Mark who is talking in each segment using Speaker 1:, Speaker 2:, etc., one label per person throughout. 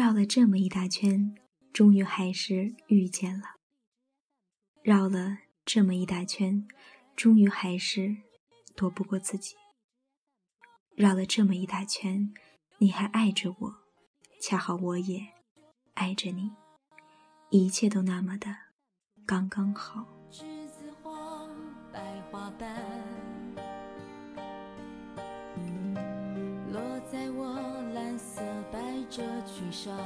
Speaker 1: 绕了这么一大圈，终于还是遇见了。绕了这么一大圈，终于还是躲不过自己。绕了这么一大圈，你还爱着我，恰好我也爱着你，一切都那么的刚刚好。百褶裙上。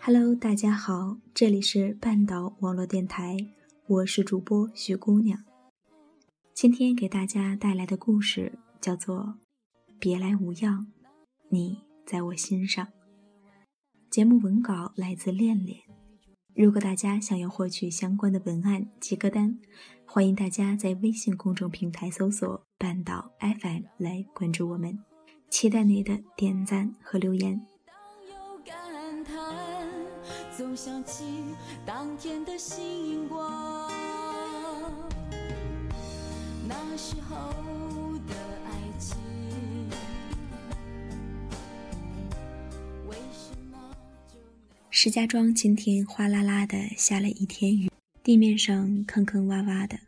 Speaker 1: Hello，大家好，这里是半岛网络电台，我是主播徐姑娘。今天给大家带来的故事叫做《别来无恙》，你在我心上。节目文稿来自恋恋。如果大家想要获取相关的文案及歌单，欢迎大家在微信公众平台搜索“半岛 FM” 来关注我们，期待你的点赞和留言。总想起当天的星光，那时候的爱情。石家庄今天哗啦啦的下了一天雨，地面上坑坑洼洼的，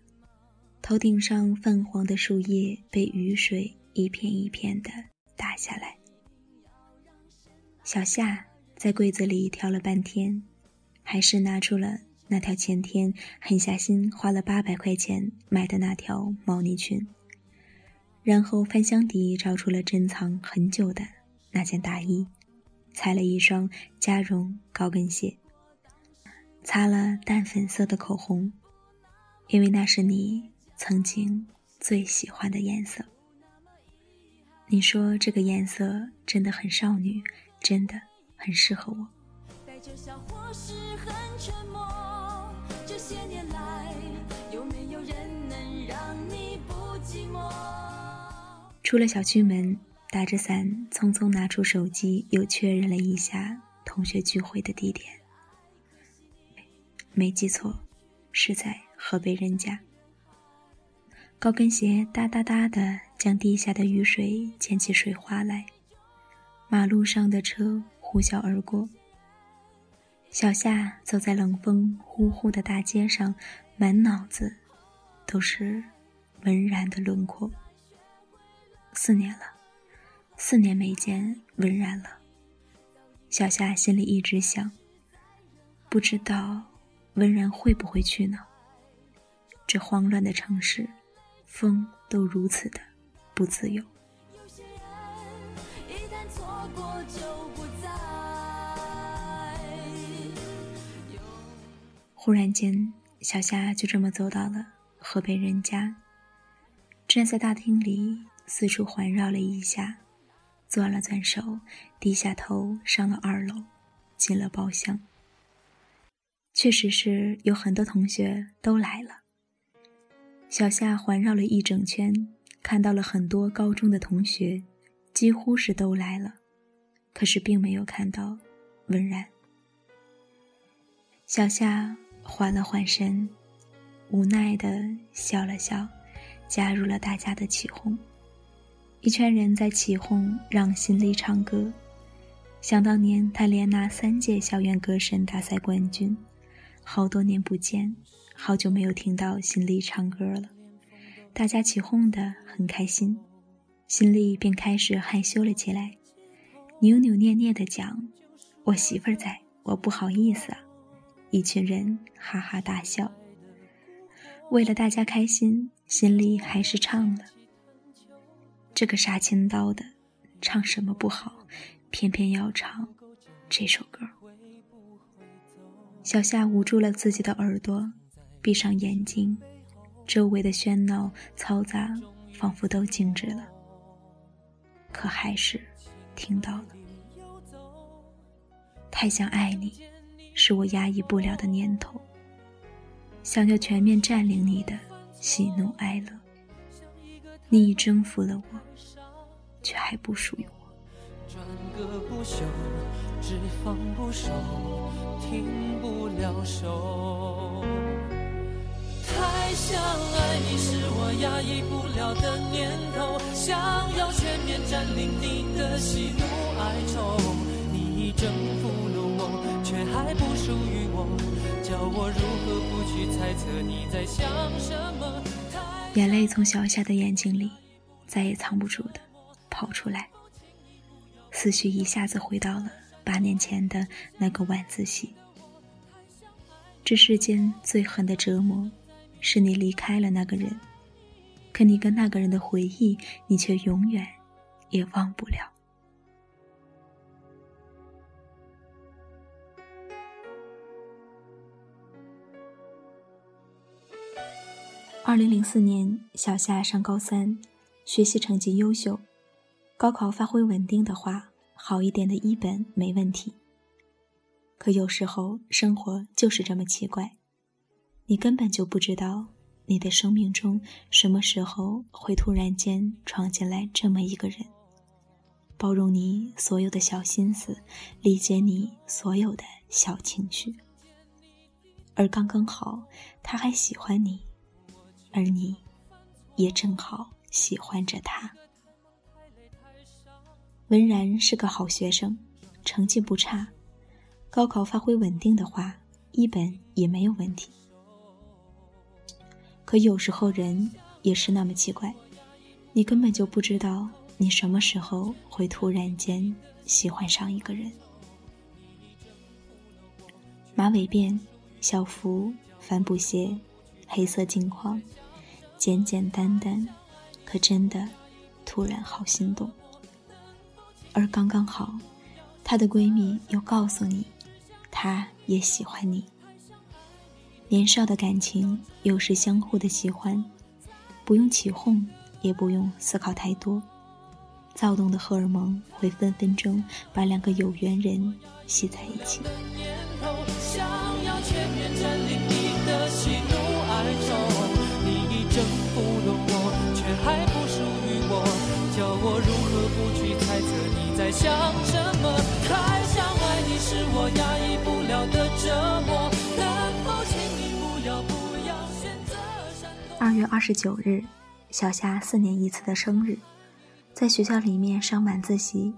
Speaker 1: 头顶上泛黄的树叶被雨水一片一片的打下来。小夏。在柜子里挑了半天，还是拿出了那条前天狠下心花了八百块钱买的那条毛呢裙，然后翻箱底找出了珍藏很久的那件大衣，踩了一双加绒高跟鞋，擦了淡粉色的口红，因为那是你曾经最喜欢的颜色。你说这个颜色真的很少女，真的。很适合我。出了小区门，打着伞，匆匆拿出手机，又确认了一下同学聚会的地点。没记错，是在河北人家。高跟鞋哒哒哒的将地下的雨水溅起水花来，马路上的车。呼啸而过。小夏走在冷风呼呼的大街上，满脑子都是文然的轮廓。四年了，四年没见文然了。小夏心里一直想，不知道文然会不会去呢？这慌乱的城市，风都如此的不自由。忽然间，小夏就这么走到了河北人家，站在大厅里四处环绕了一下，攥了攥手，低下头上了二楼，进了包厢。确实是有很多同学都来了。小夏环绕了一整圈，看到了很多高中的同学，几乎是都来了，可是并没有看到温然。小夏。缓了缓神，无奈的笑了笑，加入了大家的起哄。一圈人在起哄，让心里唱歌。想当年，他连拿三届校园歌神大赛冠军，好多年不见，好久没有听到心丽唱歌了。大家起哄的很开心，心里便开始害羞了起来，扭扭捏捏的讲：“我媳妇儿在，我不好意思啊。”一群人哈哈大笑。为了大家开心，心里还是唱了。这个杀千刀的，唱什么不好，偏偏要唱这首歌。小夏捂住了自己的耳朵，闭上眼睛，周围的喧闹嘈杂仿佛都静止了，可还是听到了。太想爱你。是我压抑不了的念头，想要全面占领你的喜怒哀乐。你已征服了我，却还不属于我。转个不休，只放不收，停不了手。
Speaker 2: 太想爱你是我压抑不了的念头，想要全面占领你的喜怒哀愁。你已征服了我，却还不属于我，叫我如何不去猜测你在想什么？
Speaker 1: 眼泪从小夏的眼睛里再也藏不住的跑出来，思绪一下子回到了八年前的那个晚自习。这世间最狠的折磨，是你离开了那个人，可你跟那个人的回忆，你却永远也忘不了。二零零四年，小夏上高三，学习成绩优秀，高考发挥稳定的话，好一点的一本没问题。可有时候，生活就是这么奇怪，你根本就不知道你的生命中什么时候会突然间闯进来这么一个人，包容你所有的小心思，理解你所有的小情绪，而刚刚好，他还喜欢你。而你，也正好喜欢着他。文然是个好学生，成绩不差，高考发挥稳定的话，一本也没有问题。可有时候人也是那么奇怪，你根本就不知道你什么时候会突然间喜欢上一个人。马尾辫，校服，帆布鞋，黑色镜框。简简单单，可真的突然好心动。而刚刚好，她的闺蜜又告诉你，她也喜欢你。年少的感情又是相互的喜欢，不用起哄，也不用思考太多，躁动的荷尔蒙会分分钟把两个有缘人吸在一起。
Speaker 2: 想什么？太想爱你是我压抑不了的折磨。
Speaker 1: 二月二十九日，小夏四年一次的生日，在学校里面上晚自习。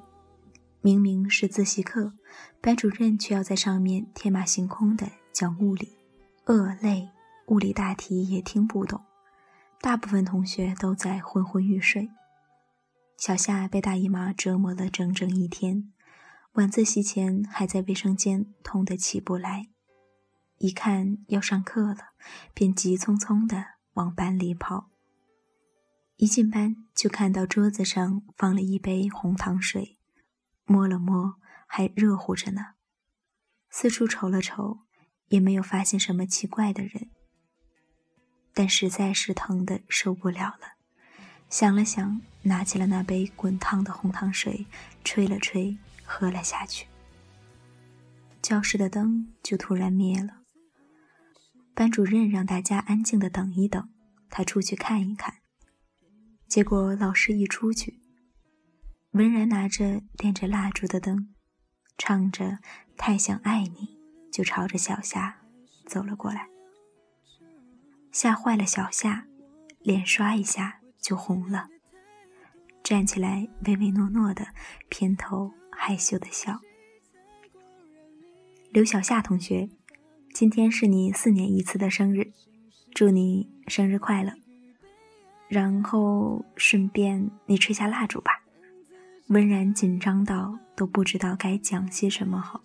Speaker 1: 明明是自习课，班主任却要在上面天马行空的讲物理，恶累，物理大题也听不懂。大部分同学都在昏昏欲睡。小夏被大姨妈折磨了整整一天，晚自习前还在卫生间痛得起不来。一看要上课了，便急匆匆的往班里跑。一进班就看到桌子上放了一杯红糖水，摸了摸还热乎着呢。四处瞅了瞅，也没有发现什么奇怪的人，但实在是疼得受不了了。想了想，拿起了那杯滚烫的红糖水，吹了吹，喝了下去。教室的灯就突然灭了。班主任让大家安静的等一等，他出去看一看。结果老师一出去，文然拿着点着蜡烛的灯，唱着《太想爱你》，就朝着小夏走了过来。吓坏了小夏，脸刷一下。就红了，站起来唯唯诺诺的，偏头害羞的笑。刘小夏同学，今天是你四年一次的生日，祝你生日快乐。然后顺便你吹下蜡烛吧。温然紧张到都不知道该讲些什么好。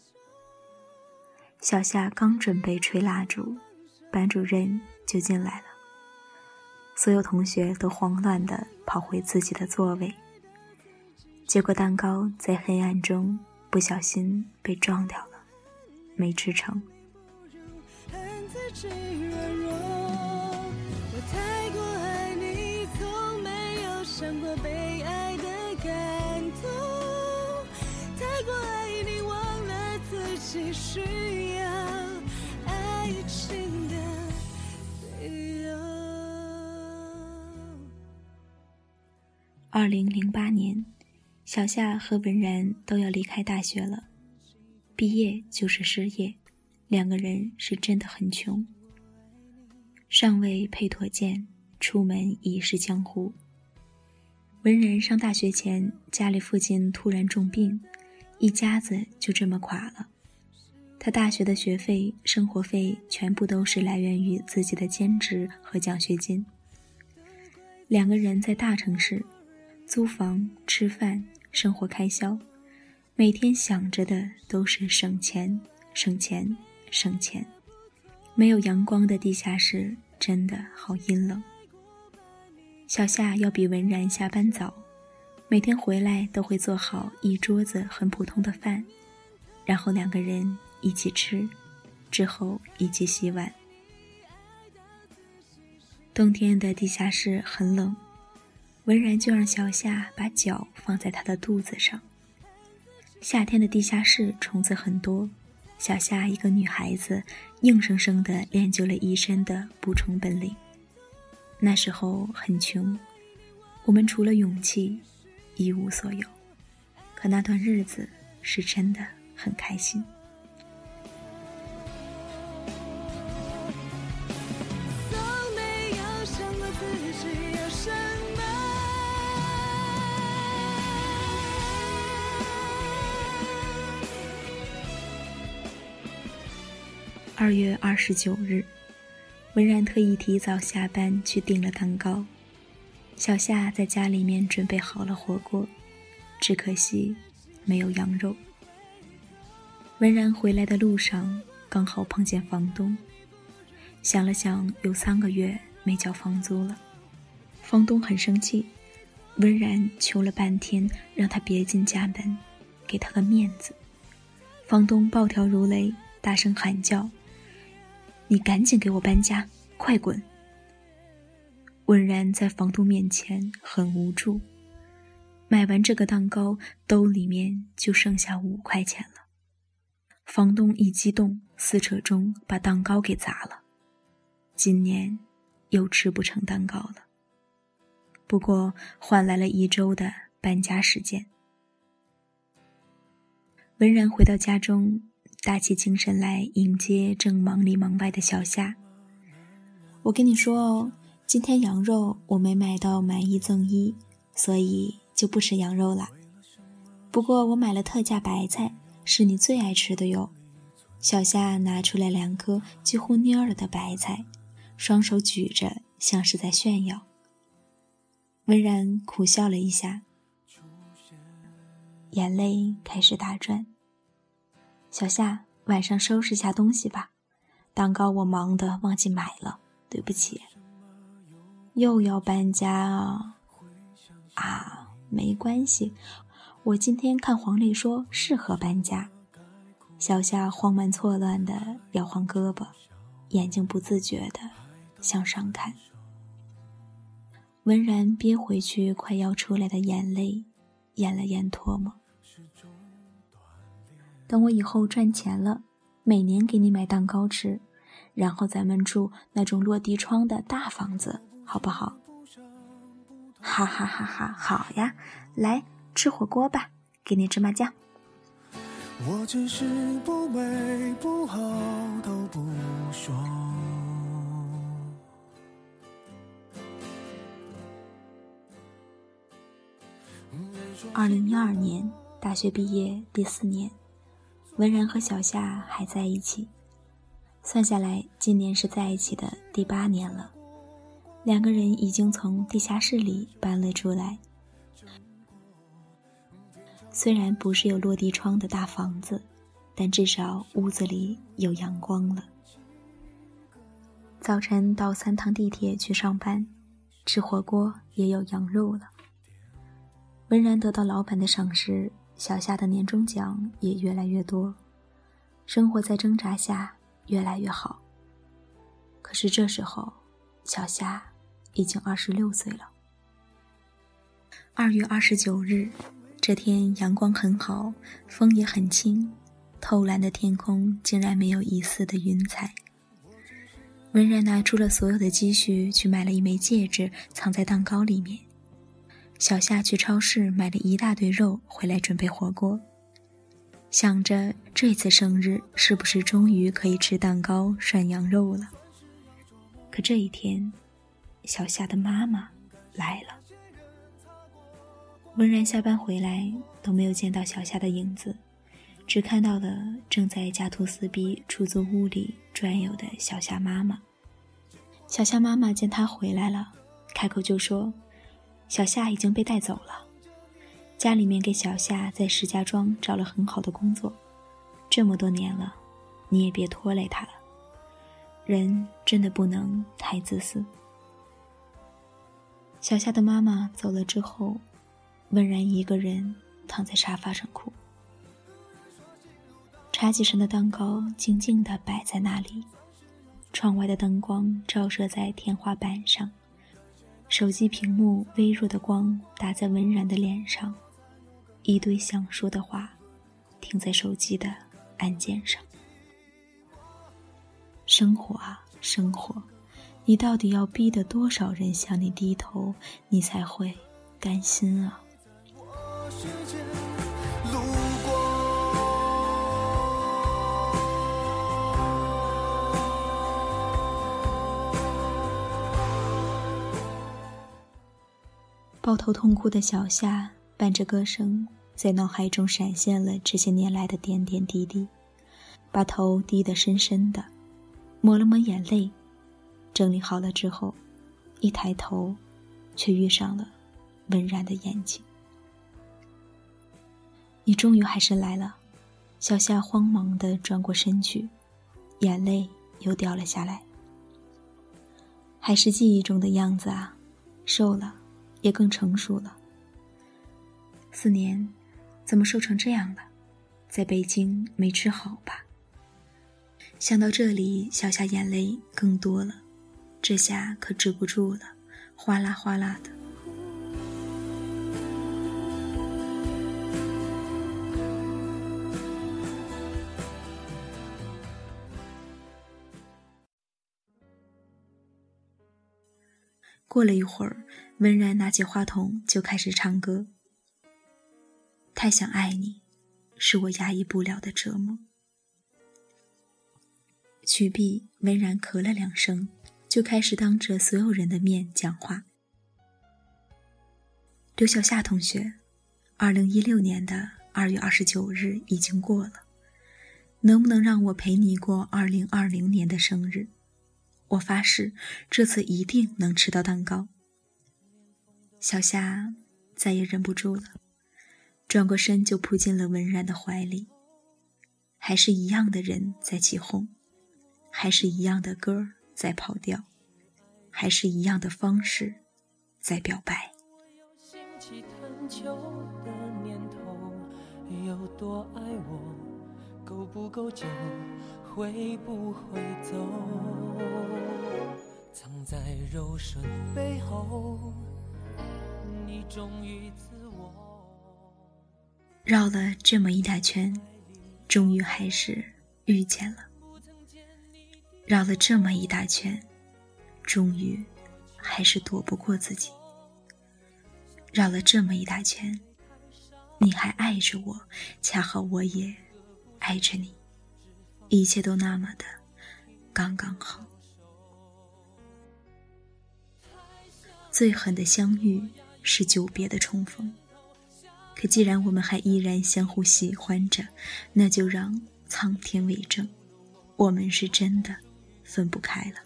Speaker 1: 小夏刚准备吹蜡烛，班主任就进来了。所有同学都慌乱地跑回自己的座位，结果蛋糕在黑暗中不小心被撞掉了，没吃成。
Speaker 3: 炽热热。我太过爱你，从没有想过被爱的感动。太过爱你，忘了自己需要爱情的理由。
Speaker 1: 二零零八年，小夏和文然都要离开大学了。毕业就是失业。两个人是真的很穷。尚未配妥剑，出门已是江湖。文人上大学前，家里父亲突然重病，一家子就这么垮了。他大学的学费、生活费全部都是来源于自己的兼职和奖学金。两个人在大城市，租房、吃饭、生活开销，每天想着的都是省钱、省钱、省钱。没有阳光的地下室真的好阴冷。小夏要比文然下班早，每天回来都会做好一桌子很普通的饭，然后两个人一起吃，之后一起洗碗。冬天的地下室很冷，文然就让小夏把脚放在他的肚子上。夏天的地下室虫子很多，小夏一个女孩子，硬生生的练就了一身的捕虫本领。那时候很穷，我们除了勇气，一无所有。可那段日子是真的很开心。二月二十九日。文然特意提早下班去订了蛋糕，小夏在家里面准备好了火锅，只可惜没有羊肉。文然回来的路上刚好碰见房东，想了想，有三个月没交房租了，房东很生气，文然求了半天，让他别进家门，给他个面子。房东暴跳如雷，大声喊叫。你赶紧给我搬家，快滚！文然在房东面前很无助，买完这个蛋糕，兜里面就剩下五块钱了。房东一激动，撕扯中把蛋糕给砸了，今年又吃不成蛋糕了。不过换来了一周的搬家时间。文然回到家中。打起精神来迎接正忙里忙外的小夏。我跟你说哦，今天羊肉我没买到买一赠一，所以就不吃羊肉了。不过我买了特价白菜，是你最爱吃的哟。小夏拿出来两颗几乎蔫了的白菜，双手举着，像是在炫耀。温然苦笑了一下，眼泪开始打转。小夏，晚上收拾下东西吧。蛋糕我忙的忘记买了，对不起。又要搬家啊？啊，没关系，我今天看黄历说适合搬家。小夏慌乱错乱的摇晃胳膊，眼睛不自觉的向上看。文然憋回去快要出来的眼泪，咽了咽唾沫。等我以后赚钱了，每年给你买蛋糕吃，然后咱们住那种落地窗的大房子，好不好？哈哈哈哈！好呀，来吃火锅吧，给你芝麻酱。我只是不美不好都不说。二零一二年大学毕业第四年。文然和小夏还在一起，算下来，今年是在一起的第八年了。两个人已经从地下室里搬了出来，虽然不是有落地窗的大房子，但至少屋子里有阳光了。早晨到三趟地铁去上班，吃火锅也有羊肉了。文然得到老板的赏识。小夏的年终奖也越来越多，生活在挣扎下越来越好。可是这时候，小夏已经二十六岁了。二月二十九日，这天阳光很好，风也很轻，透蓝的天空竟然没有一丝的云彩。文然拿出了所有的积蓄去买了一枚戒指，藏在蛋糕里面。小夏去超市买了一大堆肉回来准备火锅，想着这次生日是不是终于可以吃蛋糕涮羊肉了？可这一天，小夏的妈妈来了。温然下班回来都没有见到小夏的影子，只看到了正在家徒四壁出租屋里转悠的小夏妈妈。小夏妈妈见他回来了，开口就说：“小夏已经被带走了，家里面给小夏在石家庄找了很好的工作，这么多年了，你也别拖累他了。人真的不能太自私。”小夏的妈妈走了之后，温然一个人躺在沙发上哭，茶几上的蛋糕静静地摆在那里。窗外的灯光照射在天花板上，手机屏幕微弱的光打在文然的脸上，一堆想说的话停在手机的按键上。生活啊，生活，你到底要逼得多少人向你低头，你才会甘心啊？抱头痛哭的小夏，伴着歌声，在脑海中闪现了这些年来的点点滴滴，把头低得深深的，抹了抹眼泪，整理好了之后，一抬头，却遇上了温然的眼睛。你终于还是来了，小夏慌忙地转过身去，眼泪又掉了下来。还是记忆中的样子啊，瘦了。也更成熟了。四年，怎么瘦成这样了？在北京没吃好吧？想到这里，小夏眼泪更多了，这下可止不住了，哗啦哗啦的。过了一会儿，温然拿起话筒就开始唱歌。太想爱你，是我压抑不了的折磨。曲毕，温然咳了两声，就开始当着所有人的面讲话。刘小夏同学，二零一六年的二月二十九日已经过了，能不能让我陪你过二零二零年的生日？我发誓，这次一定能吃到蛋糕。小夏再也忍不住了，转过身就扑进了文然的怀里。还是一样的人在起哄，还是一样的歌在跑调，还是一样的方式在表白。有多爱我，够不够久？会不会走？藏在柔顺背后，你忠于自我。绕了这么一大圈，终于还是遇见了。绕了这么一大圈，终于还是躲不过自己。绕了这么一大圈，你还爱着我，恰好我也爱着你。一切都那么的刚刚好。最狠的相遇是久别的重逢，可既然我们还依然相互喜欢着，那就让苍天为证，我们是真的分不开了。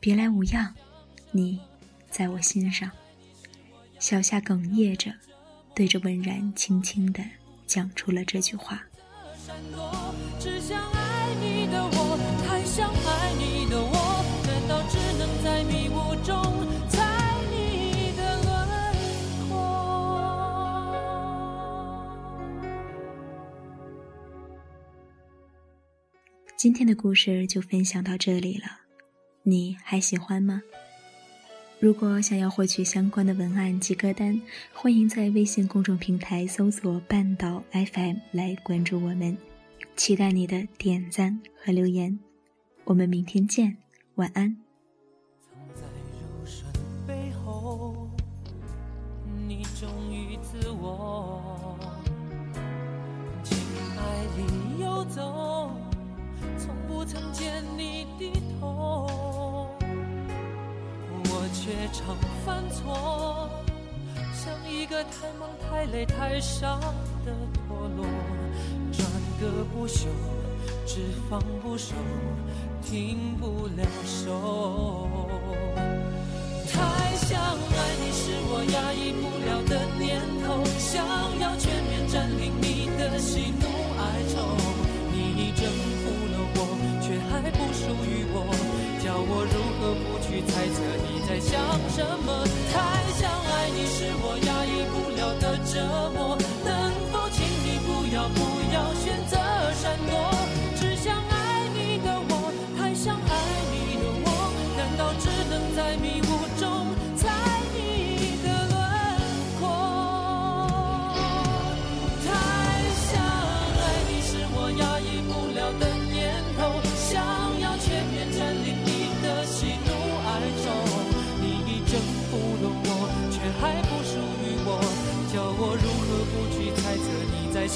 Speaker 1: 别来无恙，你在我心上。小夏哽咽着，对着文然轻轻的讲出了这句话。今天的故事就分享到这里了，你还喜欢吗？如果想要获取相关的文案及歌单，欢迎在微信公众平台搜索“半岛 FM” 来关注我们，期待你的点赞和留言。我们明天见，晚安。藏在柔顺背后，你忠于自我，情爱里游走，从不曾见你低头。
Speaker 2: 我却常犯错，像一个太忙太累太傻的陀螺，个不休，只放不收，停不了手。太想爱你是我压抑不了的念头，想要全面占领你的喜怒哀愁，你已征服了我，却还不属于我。叫我如何不去猜测你在想什么？太想爱你是我压抑不了的折磨，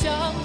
Speaker 2: 想